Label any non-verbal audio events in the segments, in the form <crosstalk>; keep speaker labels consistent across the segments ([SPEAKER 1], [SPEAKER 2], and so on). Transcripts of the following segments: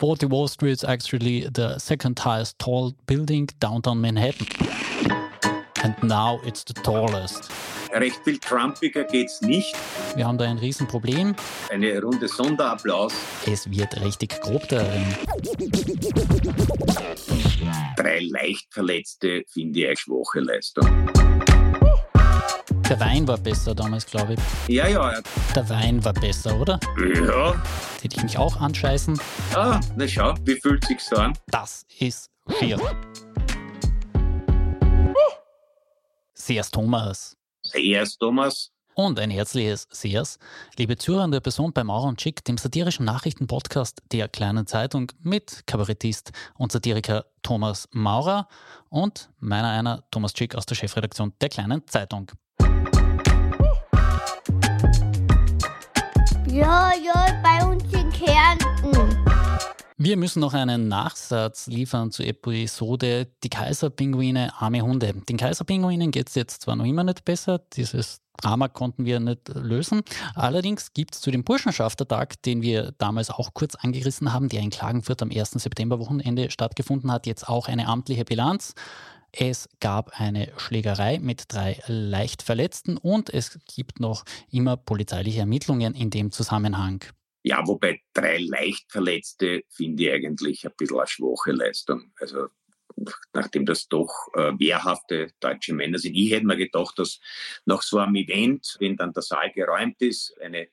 [SPEAKER 1] 40 Wall Street is actually the second highest tall building downtown Manhattan. And now it's the tallest.
[SPEAKER 2] Recht viel Trumpiger geht's nicht.
[SPEAKER 1] Wir haben da ein Riesenproblem.
[SPEAKER 2] Eine Runde Sonderapplaus.
[SPEAKER 1] Es wird richtig grob darin.
[SPEAKER 2] Drei leicht Verletzte finde ich eine schwache Leistung.
[SPEAKER 1] Der Wein war besser damals, glaube ich.
[SPEAKER 2] Ja, ja.
[SPEAKER 1] Der Wein war besser, oder?
[SPEAKER 2] Ja.
[SPEAKER 1] Hätte ich mich auch anscheißen.
[SPEAKER 2] Ah, na schau, wie fühlt sich so an?
[SPEAKER 1] Das ist schier. Sehr's Thomas.
[SPEAKER 2] Sehr's Thomas.
[SPEAKER 1] Und ein herzliches Sehr's, liebe zuhörende Person bei Maurer und Chick, dem satirischen Nachrichtenpodcast der Kleinen Zeitung mit Kabarettist und Satiriker Thomas Maurer und meiner einer Thomas Chick aus der Chefredaktion der Kleinen Zeitung.
[SPEAKER 3] Ja, ja, bei uns in Kärnten.
[SPEAKER 1] Wir müssen noch einen Nachsatz liefern zur Episode Die Kaiserpinguine, arme Hunde. Den Kaiserpinguinen geht es jetzt zwar noch immer nicht besser, dieses Drama konnten wir nicht lösen. Allerdings gibt es zu dem Burschenschaftertag, den wir damals auch kurz angerissen haben, der in Klagenfurt am 1. September-Wochenende stattgefunden hat, jetzt auch eine amtliche Bilanz. Es gab eine Schlägerei mit drei leicht Verletzten und es gibt noch immer polizeiliche Ermittlungen in dem Zusammenhang.
[SPEAKER 2] Ja, wobei drei leicht Verletzte finde ich eigentlich ein bisschen eine schwache Leistung. Also nachdem das doch äh, wehrhafte deutsche Männer sind. Ich hätte mir gedacht, dass nach so einem Event, wenn dann der Saal geräumt ist, eine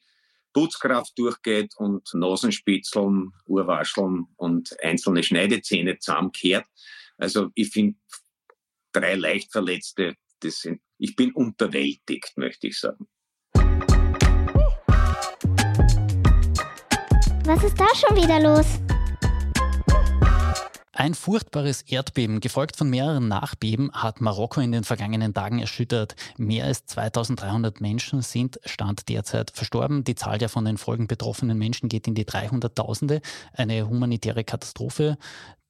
[SPEAKER 2] Putzkraft durchgeht und Nasenspitzeln, Urwascheln und einzelne Schneidezähne zusammenkehrt. Also ich finde drei leicht Verletzte, das sind, ich bin unterwältigt, möchte ich sagen.
[SPEAKER 3] Was ist da schon wieder los?
[SPEAKER 1] Ein furchtbares Erdbeben, gefolgt von mehreren Nachbeben, hat Marokko in den vergangenen Tagen erschüttert. Mehr als 2300 Menschen sind Stand derzeit verstorben. Die Zahl der von den Folgen betroffenen Menschen geht in die 300.000. Eine humanitäre Katastrophe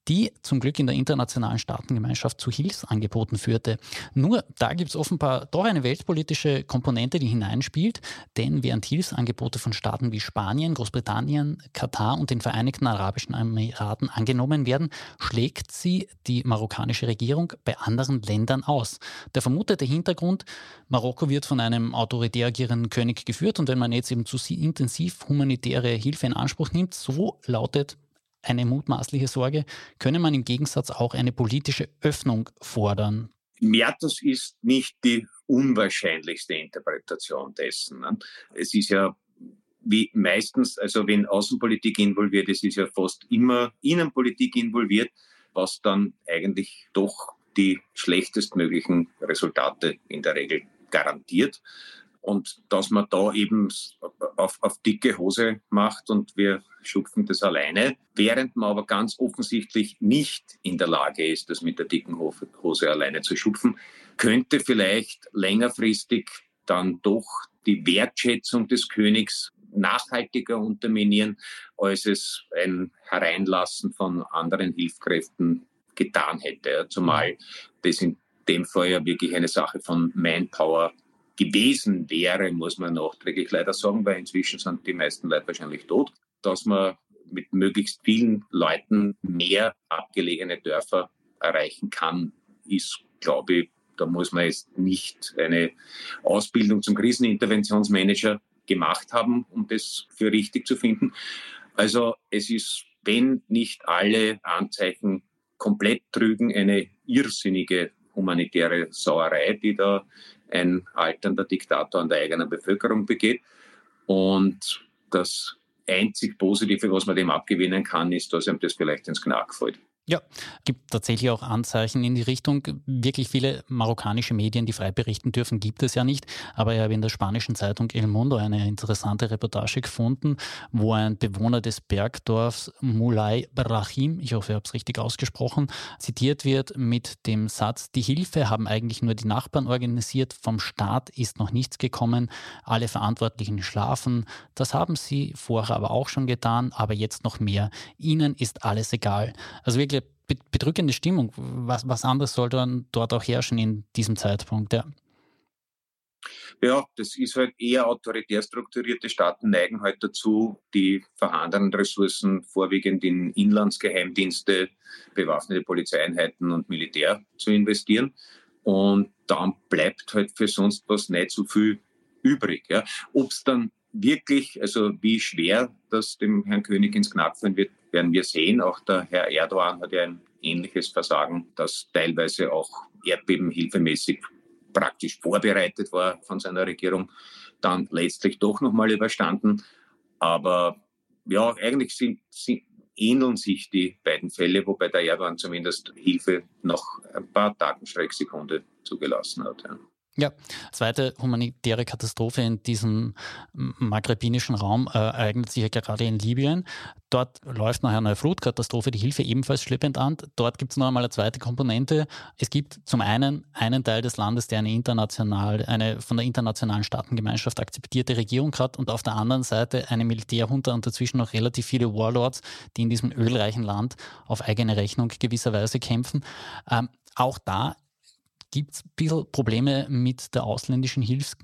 [SPEAKER 1] die zum Glück in der internationalen Staatengemeinschaft zu Hilfsangeboten führte. Nur da gibt es offenbar doch eine weltpolitische Komponente, die hineinspielt, denn während Hilfsangebote von Staaten wie Spanien, Großbritannien, Katar und den Vereinigten Arabischen Emiraten angenommen werden, schlägt sie die marokkanische Regierung bei anderen Ländern aus. Der vermutete Hintergrund, Marokko wird von einem autoritär agierenden König geführt und wenn man jetzt eben zu intensiv humanitäre Hilfe in Anspruch nimmt, so lautet eine mutmaßliche Sorge, könne man im Gegensatz auch eine politische Öffnung fordern.
[SPEAKER 2] Ja, ist nicht die unwahrscheinlichste Interpretation dessen. Ne? Es ist ja wie meistens, also wenn Außenpolitik involviert ist, ist ja fast immer Innenpolitik involviert, was dann eigentlich doch die schlechtestmöglichen Resultate in der Regel garantiert. Und dass man da eben auf, auf dicke Hose macht und wir schupfen das alleine, während man aber ganz offensichtlich nicht in der Lage ist, das mit der dicken Hose alleine zu schupfen, könnte vielleicht längerfristig dann doch die Wertschätzung des Königs nachhaltiger unterminieren, als es ein Hereinlassen von anderen Hilfskräften getan hätte. Zumal das in dem Fall ja wirklich eine Sache von Manpower gewesen wäre, muss man nachträglich leider sagen, weil inzwischen sind die meisten Leute wahrscheinlich tot, dass man mit möglichst vielen Leuten mehr abgelegene Dörfer erreichen kann, ist, glaube ich, da muss man jetzt nicht eine Ausbildung zum Kriseninterventionsmanager gemacht haben, um das für richtig zu finden. Also es ist, wenn nicht alle Anzeichen komplett trügen, eine irrsinnige humanitäre Sauerei, die da ein alternder Diktator an der eigenen Bevölkerung begeht. Und das einzig Positive, was man dem abgewinnen kann, ist, dass ihm das vielleicht ins Knack fällt.
[SPEAKER 1] Ja, gibt tatsächlich auch Anzeichen in die Richtung. Wirklich viele marokkanische Medien, die frei berichten dürfen, gibt es ja nicht. Aber ich habe in der spanischen Zeitung El Mundo eine interessante Reportage gefunden, wo ein Bewohner des Bergdorfs Mulay Brahim, ich hoffe, ich habe es richtig ausgesprochen, zitiert wird mit dem Satz, die Hilfe haben eigentlich nur die Nachbarn organisiert, vom Staat ist noch nichts gekommen, alle Verantwortlichen schlafen, das haben sie vorher aber auch schon getan, aber jetzt noch mehr. Ihnen ist alles egal. Also wirklich bedrückende Stimmung. Was, was anderes soll dann dort auch herrschen in diesem Zeitpunkt, ja.
[SPEAKER 2] Ja, das ist halt eher autoritär strukturierte Staaten neigen halt dazu, die vorhandenen Ressourcen vorwiegend in Inlandsgeheimdienste, bewaffnete Polizeieinheiten und Militär zu investieren. Und dann bleibt halt für sonst was nicht so viel übrig. Ja. Ob es dann wirklich, also wie schwer das dem Herrn König ins Knack fallen wird, werden wir sehen. Auch der Herr Erdogan hat ja ein ähnliches Versagen, das teilweise auch erdbebenhilfemäßig praktisch vorbereitet war von seiner Regierung, dann letztlich doch nochmal überstanden. Aber ja, eigentlich sind, sind, ähneln sich die beiden Fälle, wobei der Erdogan zumindest Hilfe nach ein paar Tagen Schrecksekunde zugelassen hat. Ja.
[SPEAKER 1] Ja, zweite humanitäre Katastrophe in diesem maghrebinischen Raum äh, ereignet sich ja gerade in Libyen. Dort läuft nach einer Flutkatastrophe die Hilfe ebenfalls schleppend an. Dort gibt es noch einmal eine zweite Komponente. Es gibt zum einen einen Teil des Landes, der eine international, eine von der internationalen Staatengemeinschaft akzeptierte Regierung hat und auf der anderen Seite eine Militärhunter und dazwischen noch relativ viele Warlords, die in diesem ölreichen Land auf eigene Rechnung gewisserweise kämpfen. Ähm, auch da gibt es ein bisschen Probleme mit der ausländischen Hilfs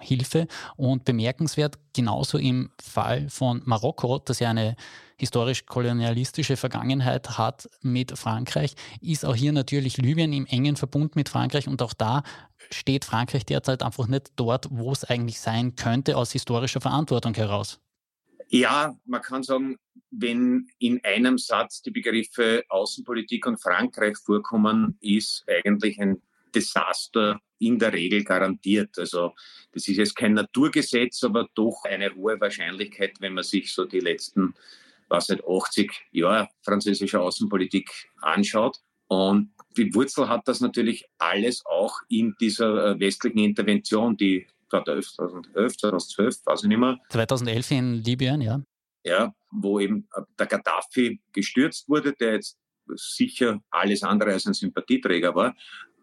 [SPEAKER 1] Hilfe und bemerkenswert, genauso im Fall von Marokko, das ja eine historisch-kolonialistische Vergangenheit hat mit Frankreich, ist auch hier natürlich Libyen im engen Verbund mit Frankreich und auch da steht Frankreich derzeit einfach nicht dort, wo es eigentlich sein könnte, aus historischer Verantwortung heraus.
[SPEAKER 2] Ja, man kann sagen, wenn in einem Satz die Begriffe Außenpolitik und Frankreich vorkommen, ist eigentlich ein Desaster in der Regel garantiert. Also das ist jetzt kein Naturgesetz, aber doch eine hohe Wahrscheinlichkeit, wenn man sich so die letzten, was nicht, 80 Jahre französischer Außenpolitik anschaut. Und die Wurzel hat das natürlich alles auch in dieser äh, westlichen Intervention, die 2011, 2012, weiß ich nicht mehr.
[SPEAKER 1] 2011 in Libyen, ja.
[SPEAKER 2] Ja, wo eben äh, der Gaddafi gestürzt wurde, der jetzt sicher alles andere als ein Sympathieträger war,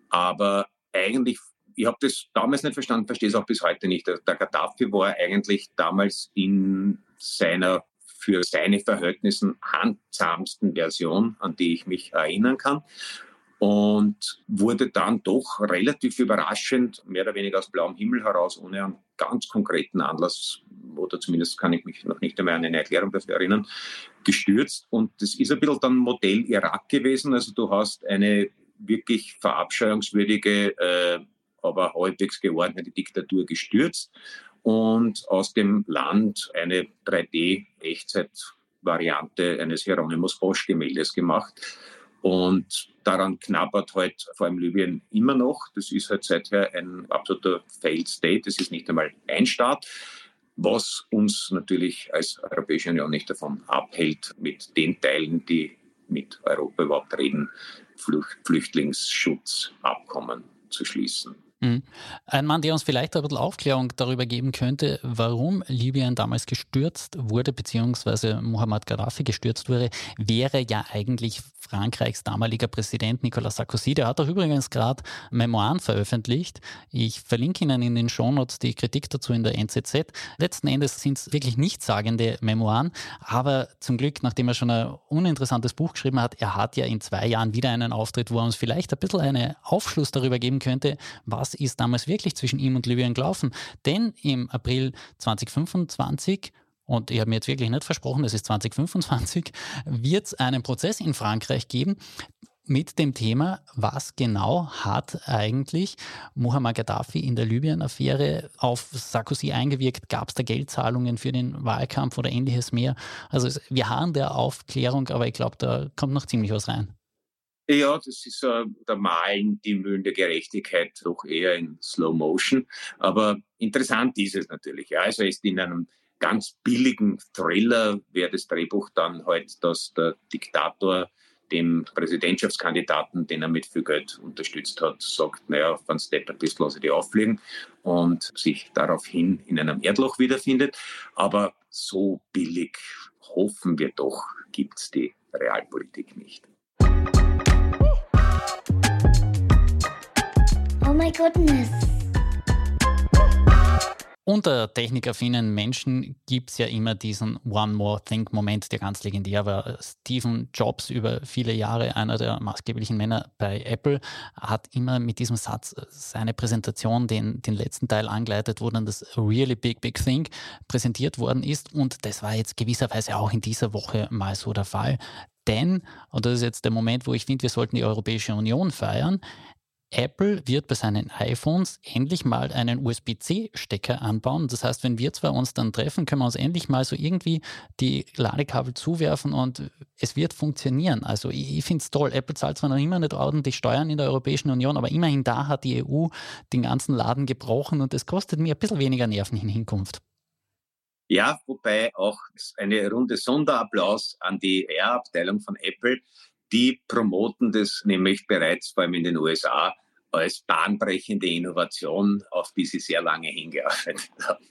[SPEAKER 2] aber eigentlich, ich habe das damals nicht verstanden, verstehe es auch bis heute nicht. Der Gaddafi war eigentlich damals in seiner für seine Verhältnissen handsamsten Version, an die ich mich erinnern kann. Und wurde dann doch relativ überraschend, mehr oder weniger aus blauem Himmel heraus, ohne einen ganz konkreten Anlass, oder zumindest kann ich mich noch nicht einmal an eine Erklärung dafür erinnern, gestürzt. Und das ist ein bisschen dann Modell Irak gewesen. Also du hast eine wirklich verabscheuungswürdige, äh, aber halbwegs geordnete Diktatur gestürzt und aus dem Land eine 3D-Echtzeit-Variante eines Hieronymus Bosch-Gemäldes gemacht. Und daran knabbert halt vor allem Libyen immer noch. Das ist halt seither ein absoluter Failed State. Das ist nicht einmal ein Staat, was uns natürlich als Europäische Union nicht davon abhält, mit den Teilen, die mit Europa überhaupt reden, Flüchtlingsschutzabkommen zu schließen.
[SPEAKER 1] Mhm. Ein Mann, der uns vielleicht ein bisschen Aufklärung darüber geben könnte, warum Libyen damals gestürzt wurde, beziehungsweise Muhammad Gaddafi gestürzt wurde, wäre ja eigentlich Frankreichs damaliger Präsident Nicolas Sarkozy. Der hat auch übrigens gerade Memoiren veröffentlicht. Ich verlinke Ihnen in den Shownotes die Kritik dazu in der NZZ. Letzten Endes sind es wirklich nichtssagende Memoiren, aber zum Glück, nachdem er schon ein uninteressantes Buch geschrieben hat, er hat ja in zwei Jahren wieder einen Auftritt, wo er uns vielleicht ein bisschen einen Aufschluss darüber geben könnte, was ist damals wirklich zwischen ihm und Libyen gelaufen. Denn im April 2025 und ich habe mir jetzt wirklich nicht versprochen, es ist 2025, wird es einen Prozess in Frankreich geben mit dem Thema, was genau hat eigentlich Muammar Gaddafi in der Libyen-Affäre auf Sarkozy eingewirkt? Gab es da Geldzahlungen für den Wahlkampf oder ähnliches mehr? Also wir haben der Aufklärung, aber ich glaube, da kommt noch ziemlich was rein.
[SPEAKER 2] Ja, das ist äh, der Malen die Mühlen der Gerechtigkeit doch eher in Slow Motion. Aber interessant ist es natürlich. Ja. Also ist in einem ganz billigen Thriller wäre das Drehbuch dann halt, dass der Diktator dem Präsidentschaftskandidaten, den er mit viel Geld unterstützt hat, sagt, naja, wenn Step ein bisschen lasse die auffliegen und sich daraufhin in einem Erdloch wiederfindet. Aber so billig hoffen wir doch, gibt es die Realpolitik nicht.
[SPEAKER 3] My goodness.
[SPEAKER 1] Unter technikaffinen Menschen gibt es ja immer diesen One More Thing-Moment, der ganz legendär war. Stephen Jobs, über viele Jahre einer der maßgeblichen Männer bei Apple, hat immer mit diesem Satz seine Präsentation, den, den letzten Teil angeleitet, wo dann das Really Big Big Thing präsentiert worden ist. Und das war jetzt gewisserweise auch in dieser Woche mal so der Fall. Denn, und das ist jetzt der Moment, wo ich finde, wir sollten die Europäische Union feiern, Apple wird bei seinen iPhones endlich mal einen USB-C-Stecker anbauen. Das heißt, wenn wir zwei uns dann treffen, können wir uns endlich mal so irgendwie die Ladekabel zuwerfen und es wird funktionieren. Also ich, ich finde es toll. Apple zahlt zwar noch immer nicht ordentlich Steuern in der Europäischen Union, aber immerhin da hat die EU den ganzen Laden gebrochen und es kostet mir ein bisschen weniger Nerven in Hinkunft.
[SPEAKER 2] Ja, wobei auch eine runde Sonderapplaus an die R-Abteilung von Apple, die promoten das nämlich bereits vor allem in den USA als bahnbrechende Innovation, auf die sie sehr lange hingearbeitet <laughs> haben.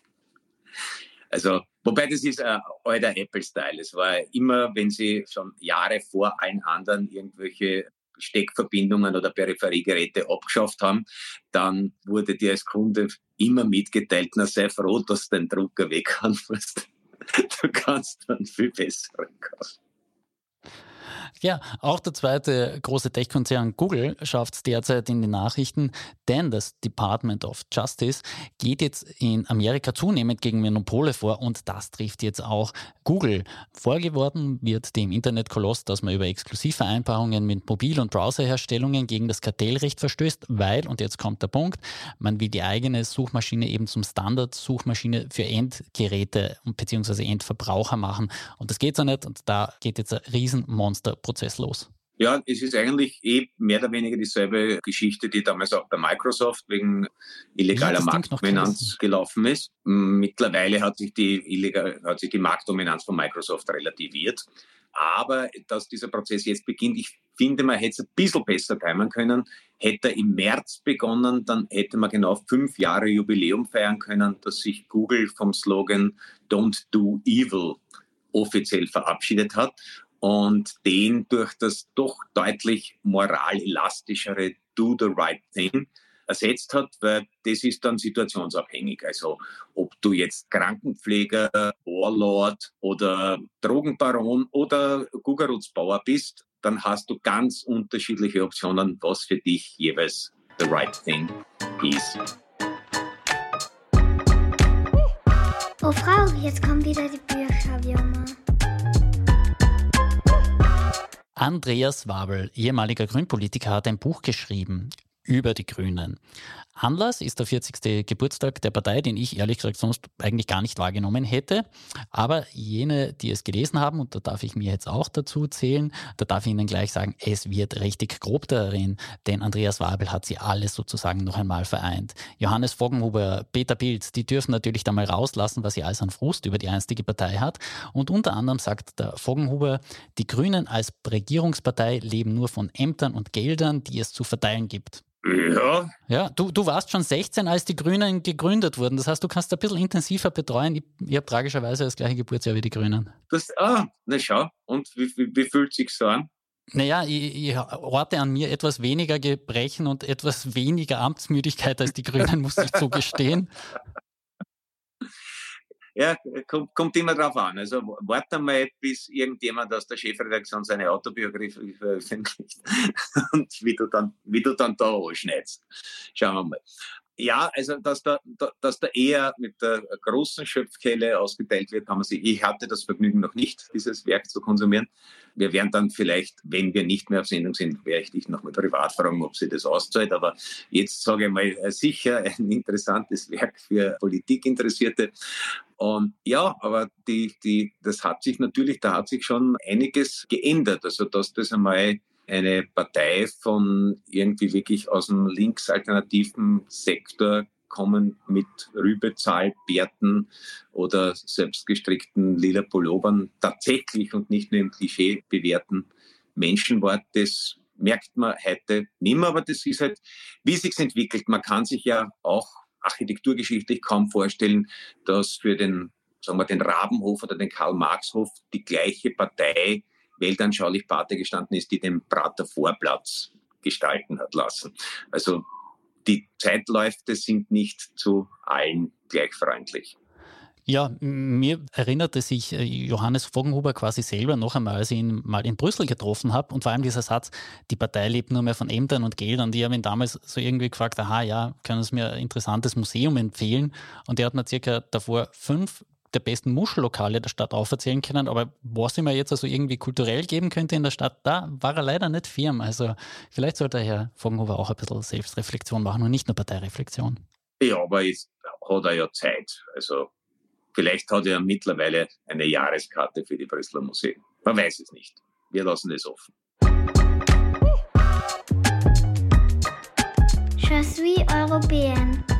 [SPEAKER 2] Also, wobei das ist ein alter Apple-Style. Es war immer, wenn sie schon Jahre vor allen anderen irgendwelche Steckverbindungen oder Peripheriegeräte abgeschafft haben, dann wurde dir als Kunde immer mitgeteilt, na sei froh, dass du den Drucker weg musst. <laughs> Du kannst dann viel besseren kaufen.
[SPEAKER 1] Ja, auch der zweite große Tech-Konzern Google schafft es derzeit in die Nachrichten, denn das Department of Justice geht jetzt in Amerika zunehmend gegen Monopole vor und das trifft jetzt auch Google. Vorgeworden wird dem Internetkoloss, dass man über Exklusivvereinbarungen mit Mobil- und Browserherstellungen gegen das Kartellrecht verstößt, weil, und jetzt kommt der Punkt, man will die eigene Suchmaschine eben zum Standard-Suchmaschine für Endgeräte bzw. Endverbraucher machen. Und das geht so nicht und da geht jetzt ein Riesenmonster Prozess los?
[SPEAKER 2] Ja, es ist eigentlich eh mehr oder weniger dieselbe Geschichte, die damals auch bei Microsoft wegen illegaler Marktdominanz gelaufen ist. Mittlerweile hat sich, die illegal, hat sich die Marktdominanz von Microsoft relativiert. Aber dass dieser Prozess jetzt beginnt, ich finde, man hätte es ein bisschen besser timen können. Hätte er im März begonnen, dann hätte man genau fünf Jahre Jubiläum feiern können, dass sich Google vom Slogan Don't Do Evil offiziell verabschiedet hat und den durch das doch deutlich moralelastischere Do the Right Thing ersetzt hat, weil das ist dann situationsabhängig. Also ob du jetzt Krankenpfleger, Warlord oder Drogenbaron oder Gugerutzbauer bist, dann hast du ganz unterschiedliche Optionen, was für dich jeweils the right thing ist.
[SPEAKER 3] Oh Frau, jetzt kommen wieder die Bücher, wie immer.
[SPEAKER 1] Andreas Wabel, ehemaliger Grünpolitiker, hat ein Buch geschrieben über die Grünen. Anlass ist der 40. Geburtstag der Partei, den ich ehrlich gesagt sonst eigentlich gar nicht wahrgenommen hätte. Aber jene, die es gelesen haben, und da darf ich mir jetzt auch dazu zählen, da darf ich Ihnen gleich sagen, es wird richtig grob darin, denn Andreas Wabel hat sie alles sozusagen noch einmal vereint. Johannes Foggenhuber, Peter Pilz, die dürfen natürlich da mal rauslassen, was sie alles an Frust über die einstige Partei hat. Und unter anderem sagt der Foggenhuber, die Grünen als Regierungspartei leben nur von Ämtern und Geldern, die es zu verteilen gibt.
[SPEAKER 2] Ja.
[SPEAKER 1] Ja, du, du warst schon 16, als die Grünen gegründet wurden. Das heißt, du kannst ein bisschen intensiver betreuen. Ich, ich habe tragischerweise das gleiche Geburtsjahr wie die Grünen.
[SPEAKER 2] Das, ah, na schau. Und wie, wie, wie fühlt sich so an?
[SPEAKER 1] Naja, ich, ich orte an mir etwas weniger Gebrechen und etwas weniger Amtsmüdigkeit als die Grünen, muss ich zugestehen.
[SPEAKER 2] Ja, kommt, kommt immer drauf an. Also warte mal, bis irgendjemand aus der Chefredaktion seine Autobiografie veröffentlicht <laughs> und wie du dann, wie du dann da anschneidest. Schauen wir mal. Ja, also dass da, dass da eher mit der großen Schöpfkelle ausgeteilt wird, haben wir sie. Ich hatte das Vergnügen noch nicht, dieses Werk zu konsumieren. Wir werden dann vielleicht, wenn wir nicht mehr auf Sendung sind, werde ich dich nochmal privat fragen, ob sie das auszahlt. Aber jetzt sage ich mal äh, sicher ein interessantes Werk für Politikinteressierte. Und ja, aber die, die, das hat sich natürlich, da hat sich schon einiges geändert. Also dass das einmal eine Partei von irgendwie wirklich aus dem linksalternativen Sektor kommen mit Rübezahl, Bärten oder selbstgestrickten lila Pullovern tatsächlich und nicht nur im Klischee bewährten Menschenwort, das merkt man heute nicht mehr, aber das ist halt, wie sich entwickelt. Man kann sich ja auch architekturgeschichtlich kaum vorstellen, dass für den, sagen wir, den Rabenhof oder den Karl-Marx-Hof die gleiche Partei weltanschaulich Pate gestanden ist, die den Prater Vorplatz gestalten hat lassen. Also die Zeitläufe sind nicht zu allen gleich freundlich.
[SPEAKER 1] Ja, mir erinnerte sich äh, Johannes Vogenhuber quasi selber noch einmal, als ich ihn mal in Brüssel getroffen habe. Und vor allem dieser Satz, die Partei lebt nur mehr von Ämtern und Geldern. Die haben ihn damals so irgendwie gefragt, aha, ja, können Sie mir ein interessantes Museum empfehlen? Und der hat mir circa davor fünf der besten Muschellokale der Stadt auferzählen können. Aber was ich mir jetzt also irgendwie kulturell geben könnte in der Stadt, da war er leider nicht firm. Also vielleicht sollte Herr Vogenhuber auch ein bisschen Selbstreflexion machen und nicht nur Parteireflexion.
[SPEAKER 2] Ja, aber jetzt hat er ja Zeit. Also Vielleicht hat er mittlerweile eine Jahreskarte für die Brüsseler Museen. Man weiß es nicht. Wir lassen es offen.
[SPEAKER 3] Je suis européenne.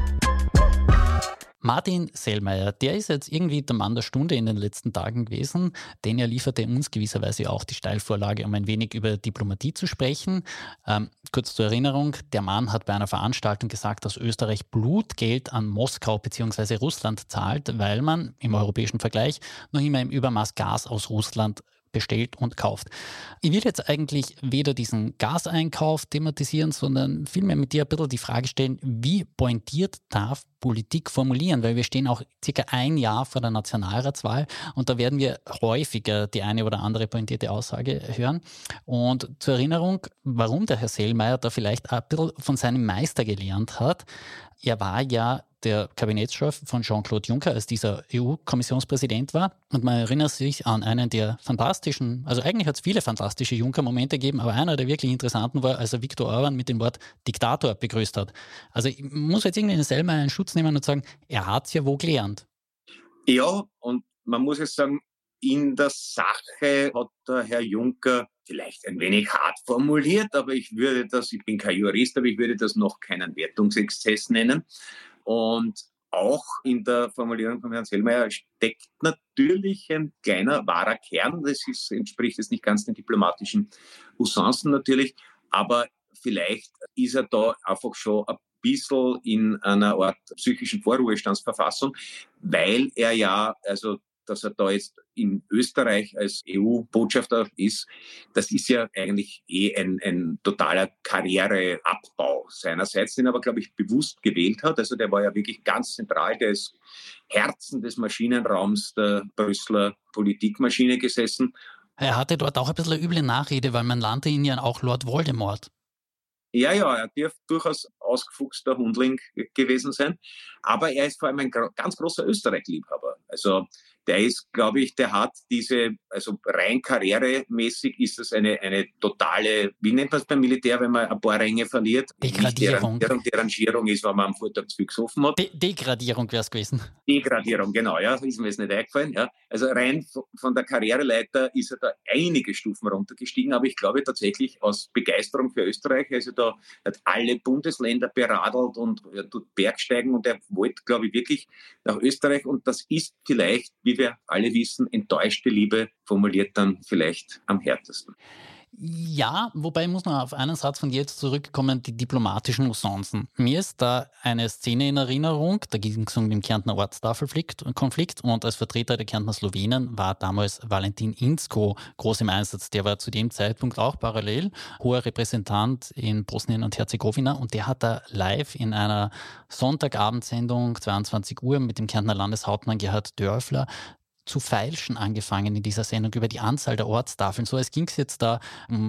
[SPEAKER 1] Martin Sellmeier, der ist jetzt irgendwie der Mann der Stunde in den letzten Tagen gewesen, denn er lieferte uns gewisserweise auch die Steilvorlage, um ein wenig über Diplomatie zu sprechen. Ähm, kurz zur Erinnerung, der Mann hat bei einer Veranstaltung gesagt, dass Österreich Blutgeld an Moskau bzw. Russland zahlt, weil man im europäischen Vergleich noch immer im Übermaß Gas aus Russland bestellt und kauft. Ich will jetzt eigentlich weder diesen Gaseinkauf thematisieren, sondern vielmehr mit dir ein bisschen die Frage stellen, wie pointiert darf Politik formulieren? Weil wir stehen auch circa ein Jahr vor der Nationalratswahl und da werden wir häufiger die eine oder andere pointierte Aussage hören. Und zur Erinnerung, warum der Herr Sellmeier da vielleicht ein bisschen von seinem Meister gelernt hat. Er war ja der Kabinettschef von Jean-Claude Juncker, als dieser EU-Kommissionspräsident war. Und man erinnert sich an einen der fantastischen, also eigentlich hat es viele fantastische Juncker-Momente gegeben, aber einer der wirklich interessanten war, als er Viktor Orban mit dem Wort Diktator begrüßt hat. Also ich muss jetzt irgendwie den Selma einen Schutz nehmen und sagen, er hat es ja wo gelernt.
[SPEAKER 2] Ja, und man muss jetzt sagen, in der Sache hat der Herr Juncker vielleicht ein wenig hart formuliert, aber ich würde das, ich bin kein Jurist, aber ich würde das noch keinen Wertungsexzess nennen. Und auch in der Formulierung von Herrn Sellmeier steckt natürlich ein kleiner wahrer Kern. Das ist, entspricht jetzt nicht ganz den diplomatischen Usancen natürlich, aber vielleicht ist er da einfach schon ein bisschen in einer Art psychischen Vorruhestandsverfassung, weil er ja, also dass er da jetzt in Österreich als EU-Botschafter ist, das ist ja eigentlich eh ein, ein totaler Karriereabbau seinerseits, den er aber, glaube ich, bewusst gewählt hat. Also der war ja wirklich ganz zentral, der ist Herzen des Maschinenraums der Brüsseler Politikmaschine gesessen.
[SPEAKER 1] Er hatte dort auch ein bisschen eine üble Nachrede, weil man nannte ihn ja auch Lord Voldemort.
[SPEAKER 2] Ja, ja, er dürfte durchaus ausgefuchster Hundling gewesen sein. Aber er ist vor allem ein ganz großer Österreich-Liebhaber. Also der ist, glaube ich, der hat diese, also rein karrieremäßig ist das eine, eine totale, wie nennt man es beim Militär, wenn man ein paar Ränge verliert?
[SPEAKER 1] Degradierung.
[SPEAKER 2] Deren, Derangierung ist, wenn man am Vortag zu viel gesoffen hat.
[SPEAKER 1] De Degradierung wäre es gewesen.
[SPEAKER 2] Degradierung, genau, ja, ist mir jetzt nicht eingefallen. Ja. Also rein von der Karriereleiter ist er da einige Stufen runtergestiegen, aber ich glaube tatsächlich aus Begeisterung für Österreich, also da hat alle Bundesländer beradelt und er tut Bergsteigen und er wollte, glaube ich, wirklich nach Österreich und das ist vielleicht, wie wir alle wissen, enttäuschte Liebe formuliert dann vielleicht am härtesten.
[SPEAKER 1] Ja, wobei muss man auf einen Satz von jetzt zurückkommen, die diplomatischen Usancen. Mir ist da eine Szene in Erinnerung, da ging es um den Kärntner Ortstafelkonflikt und als Vertreter der Kärntner Slowenen war damals Valentin Insko groß im Einsatz. Der war zu dem Zeitpunkt auch parallel hoher Repräsentant in Bosnien und Herzegowina und der hat da live in einer Sonntagabendsendung 22 Uhr mit dem Kärntner Landeshauptmann Gerhard Dörfler zu feilschen angefangen in dieser Sendung über die Anzahl der Ortstafeln. So als ging es jetzt da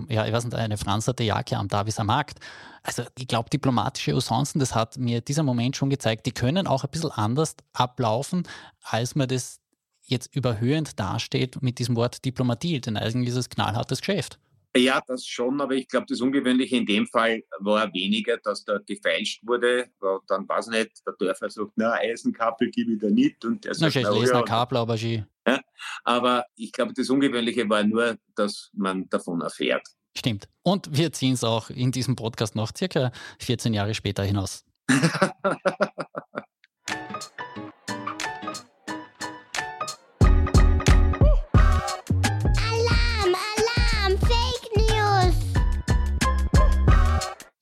[SPEAKER 1] ja, ich weiß nicht, eine Franzerte Jacke am Daviser Markt. Also ich glaube, diplomatische Usancen, das hat mir dieser Moment schon gezeigt, die können auch ein bisschen anders ablaufen, als man das jetzt überhöhend dasteht mit diesem Wort Diplomatie, denn eigentlich ist es knallhartes Geschäft.
[SPEAKER 2] Ja, das schon, aber ich glaube, das Ungewöhnliche in dem Fall war weniger, dass da gefeilscht wurde. Dann war es nicht, der Dörfer sagt, na, Eisenkabel gebe ich da nicht. Und sagt,
[SPEAKER 1] na, na, ja, Kabel, aber
[SPEAKER 2] ja, Aber ich glaube, das Ungewöhnliche war nur, dass man davon erfährt.
[SPEAKER 1] Stimmt. Und wir ziehen es auch in diesem Podcast noch circa 14 Jahre später hinaus. <laughs>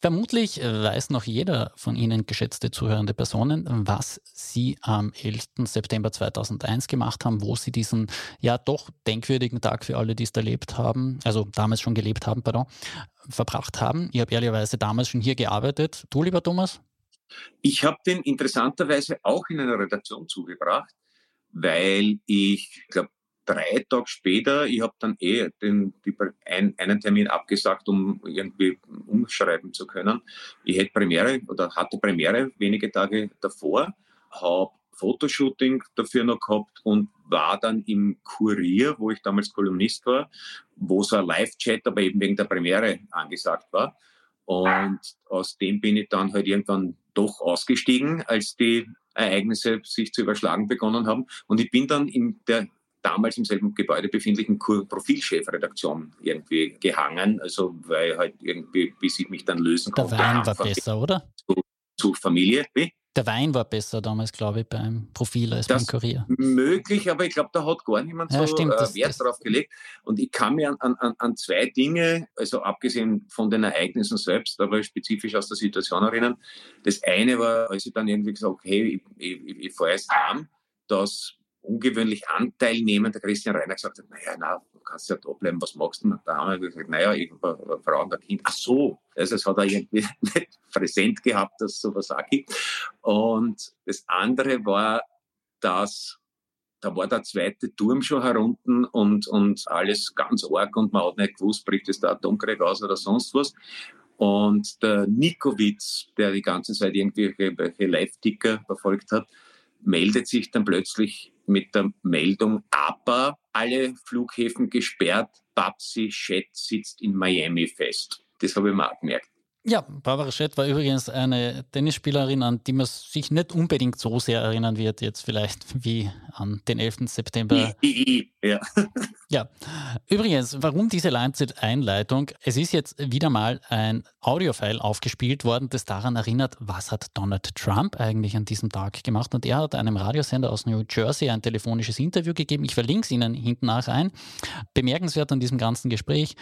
[SPEAKER 1] Vermutlich weiß noch jeder von Ihnen, geschätzte zuhörende Personen, was Sie am 11. September 2001 gemacht haben, wo Sie diesen ja doch denkwürdigen Tag für alle, die es erlebt haben, also damals schon gelebt haben, pardon, verbracht haben. Ich habe ehrlicherweise damals schon hier gearbeitet. Du, lieber Thomas?
[SPEAKER 2] Ich habe den interessanterweise auch in einer Redaktion zugebracht, weil ich glaube, drei Tage später, ich habe dann eh den, ein, einen Termin abgesagt, um irgendwie umschreiben zu können. Ich hätte Premiere oder hatte Premiere wenige Tage davor, habe Fotoshooting dafür noch gehabt und war dann im Kurier, wo ich damals Kolumnist war, wo so ein Live-Chat aber eben wegen der Premiere angesagt war. Und aus dem bin ich dann halt irgendwann doch ausgestiegen, als die Ereignisse sich zu überschlagen begonnen haben. Und ich bin dann in der damals im selben Gebäude befindlichen Profilchefredaktion irgendwie gehangen. Also weil halt irgendwie, bis ich mich dann lösen
[SPEAKER 1] konnte. Der Wein war besser, oder?
[SPEAKER 2] Zu, zu Familie. Wie?
[SPEAKER 1] Der Wein war besser damals, glaube ich, beim Profil als das beim Kurier.
[SPEAKER 2] Möglich, aber ich glaube, da hat gar niemand ja, so stimmt, äh, Wert das, drauf gelegt. Und ich kann mir an, an, an zwei Dinge, also abgesehen von den Ereignissen selbst, aber spezifisch aus der Situation erinnern. Das eine war, als ich dann irgendwie gesagt habe, okay, ich, ich, ich, ich fahre jetzt heim, dass ungewöhnlich anteilnehmend der Christian Reiner gesagt hat, naja, na, du kannst ja da bleiben, was machst du? Da haben wir gesagt, naja, ich habe Frau und ein Kind. Ach so, also es hat er irgendwie <laughs> nicht präsent gehabt, dass es sowas auch gibt. Und das andere war, dass da war der zweite Turm schon herunten und, und alles ganz arg und man hat nicht gewusst, bricht es der Atomkrieg aus oder sonst was. Und der Nikowitz, der die ganze Zeit irgendwelche Live-Ticker verfolgt hat, meldet sich dann plötzlich mit der Meldung, aber alle Flughäfen gesperrt, Babsi Schett sitzt in Miami fest. Das habe ich mir auch gemerkt.
[SPEAKER 1] Ja, Barbara Schett war übrigens eine Tennisspielerin, an die man sich nicht unbedingt so sehr erinnern wird, jetzt vielleicht wie an den 11. September. <laughs>
[SPEAKER 2] ja.
[SPEAKER 1] ja. Übrigens, warum diese Lancet-Einleitung? Es ist jetzt wieder mal ein Audiofile aufgespielt worden, das daran erinnert, was hat Donald Trump eigentlich an diesem Tag gemacht. Und er hat einem Radiosender aus New Jersey ein telefonisches Interview gegeben. Ich verlinke es Ihnen hinten nach ein. Bemerkenswert an diesem ganzen Gespräch.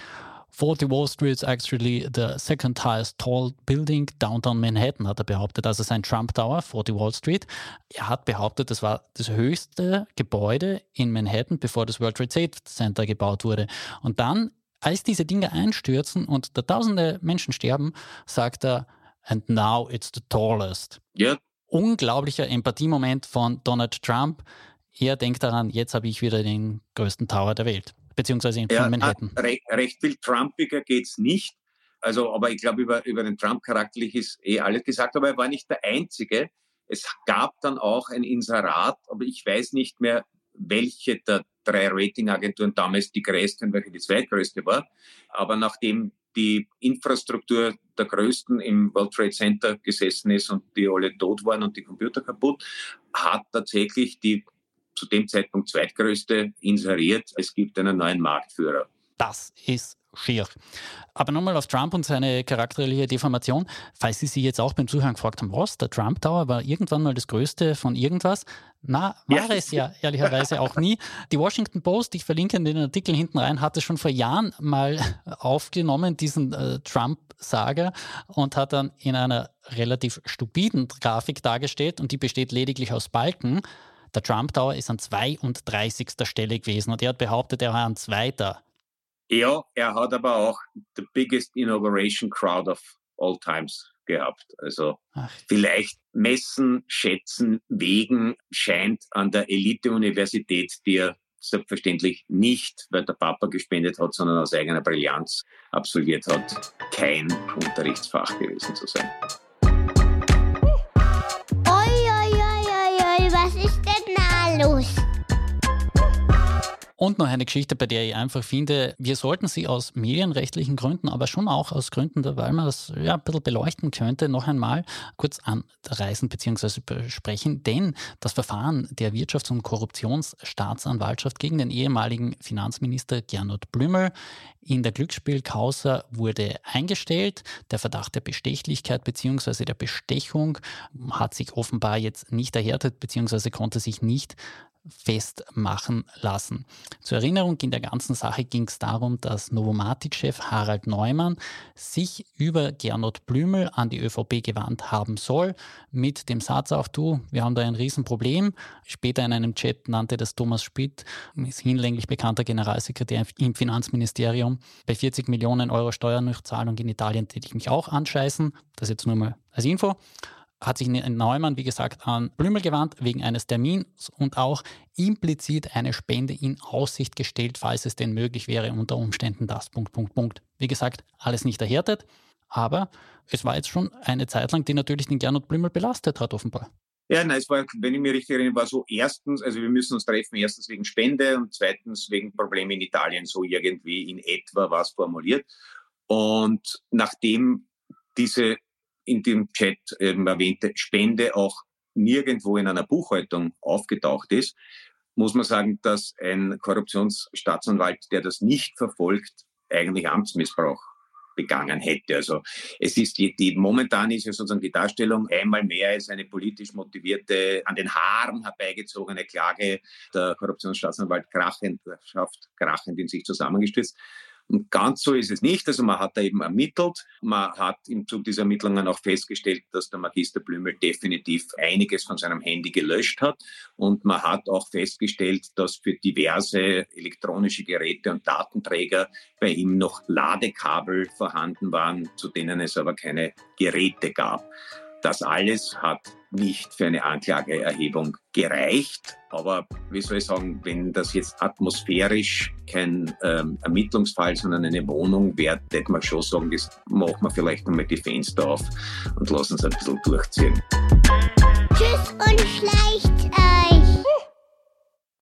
[SPEAKER 1] 40 Wall Street is actually the second highest tall building downtown Manhattan, hat er behauptet. Also sein Trump Tower, 40 Wall Street. Er hat behauptet, das war das höchste Gebäude in Manhattan, bevor das World Trade Center gebaut wurde. Und dann, als diese Dinge einstürzen und da tausende Menschen sterben, sagt er, and now it's the tallest.
[SPEAKER 2] Ja.
[SPEAKER 1] Unglaublicher Empathiemoment von Donald Trump. Er denkt daran, jetzt habe ich wieder den größten Tower der Welt beziehungsweise in ja, Manhattan.
[SPEAKER 2] Recht, recht viel Trumpiger geht es nicht. Also, aber ich glaube, über, über den Trump charakterlich ist eh alles gesagt, aber er war nicht der Einzige. Es gab dann auch ein Inserat, aber ich weiß nicht mehr, welche der drei Ratingagenturen damals die größte und welche die zweitgrößte war. Aber nachdem die Infrastruktur der größten im World Trade Center gesessen ist und die alle tot waren und die Computer kaputt, hat tatsächlich die zu dem Zeitpunkt zweitgrößte, inseriert, es gibt einen neuen Marktführer.
[SPEAKER 1] Das ist schier. Aber nochmal auf Trump und seine charakterliche Deformation. Falls Sie sich jetzt auch beim Zuhören gefragt haben, was, der Trump Tower war irgendwann mal das Größte von irgendwas? Na, war ja. es ja ehrlicherweise auch nie. Die Washington Post, ich verlinke in den Artikel hinten rein, hatte schon vor Jahren mal aufgenommen, diesen äh, Trump-Saga, und hat dann in einer relativ stupiden Grafik dargestellt, und die besteht lediglich aus Balken, der Trump Tower ist an 32. Stelle gewesen und er hat behauptet, er war an zweiter.
[SPEAKER 2] Ja, er hat aber auch the biggest inauguration crowd of all times gehabt. Also Ach. vielleicht messen, schätzen, wegen scheint an der Elite-Universität, die er selbstverständlich nicht, weil der Papa gespendet hat, sondern aus eigener Brillanz absolviert hat, kein Unterrichtsfach gewesen zu sein.
[SPEAKER 1] Und noch eine Geschichte, bei der ich einfach finde, wir sollten sie aus medienrechtlichen Gründen, aber schon auch aus Gründen, weil man das ja, ein bisschen beleuchten könnte, noch einmal kurz anreißen bzw. besprechen. Denn das Verfahren der Wirtschafts- und Korruptionsstaatsanwaltschaft gegen den ehemaligen Finanzminister Gernot Blümel in der Glücksspielkausa wurde eingestellt. Der Verdacht der Bestechlichkeit bzw. der Bestechung hat sich offenbar jetzt nicht erhärtet bzw. konnte sich nicht festmachen lassen. Zur Erinnerung, in der ganzen Sache ging es darum, dass Novomatic-Chef Harald Neumann sich über Gernot Blümel an die ÖVP gewandt haben soll, mit dem Satz auch, du, wir haben da ein Riesenproblem. Später in einem Chat nannte das Thomas Spitt, ist hinlänglich bekannter Generalsekretär im Finanzministerium, bei 40 Millionen Euro Steuernachzahlung in Italien täte ich mich auch anscheißen. Das jetzt nur mal als Info. Hat sich Neumann, wie gesagt, an Blümel gewandt wegen eines Termins und auch implizit eine Spende in Aussicht gestellt, falls es denn möglich wäre, unter Umständen das. Punkt, Punkt, Punkt. Wie gesagt, alles nicht erhärtet, aber es war jetzt schon eine Zeit lang, die natürlich den Gernot Blümel belastet hat, offenbar.
[SPEAKER 2] Ja, nein, es war, wenn ich mich richtig erinnere, war so erstens, also wir müssen uns treffen, erstens wegen Spende und zweitens wegen Probleme in Italien, so irgendwie in etwa was formuliert. Und nachdem diese in dem Chat eben erwähnte Spende auch nirgendwo in einer Buchhaltung aufgetaucht ist, muss man sagen, dass ein Korruptionsstaatsanwalt, der das nicht verfolgt, eigentlich Amtsmissbrauch begangen hätte. Also es ist die, die momentan ist ja sozusagen die Darstellung einmal mehr als eine politisch motivierte, an den Haaren herbeigezogene Klage der Korruptionsstaatsanwalt Krachenschaft krachend in sich zusammengestürzt. Und ganz so ist es nicht. Also man hat da eben ermittelt. Man hat im Zug dieser Ermittlungen auch festgestellt, dass der Magister Blümel definitiv einiges von seinem Handy gelöscht hat. Und man hat auch festgestellt, dass für diverse elektronische Geräte und Datenträger bei ihm noch Ladekabel vorhanden waren, zu denen es aber keine Geräte gab. Das alles hat nicht für eine Anklageerhebung gereicht. Aber wie soll ich sagen, wenn das jetzt atmosphärisch kein ähm, Ermittlungsfall, sondern eine Wohnung wäre, hätte man schon sagen, das machen wir vielleicht nochmal die Fenster auf und lassen es ein bisschen durchziehen. Tschüss und Schlaf.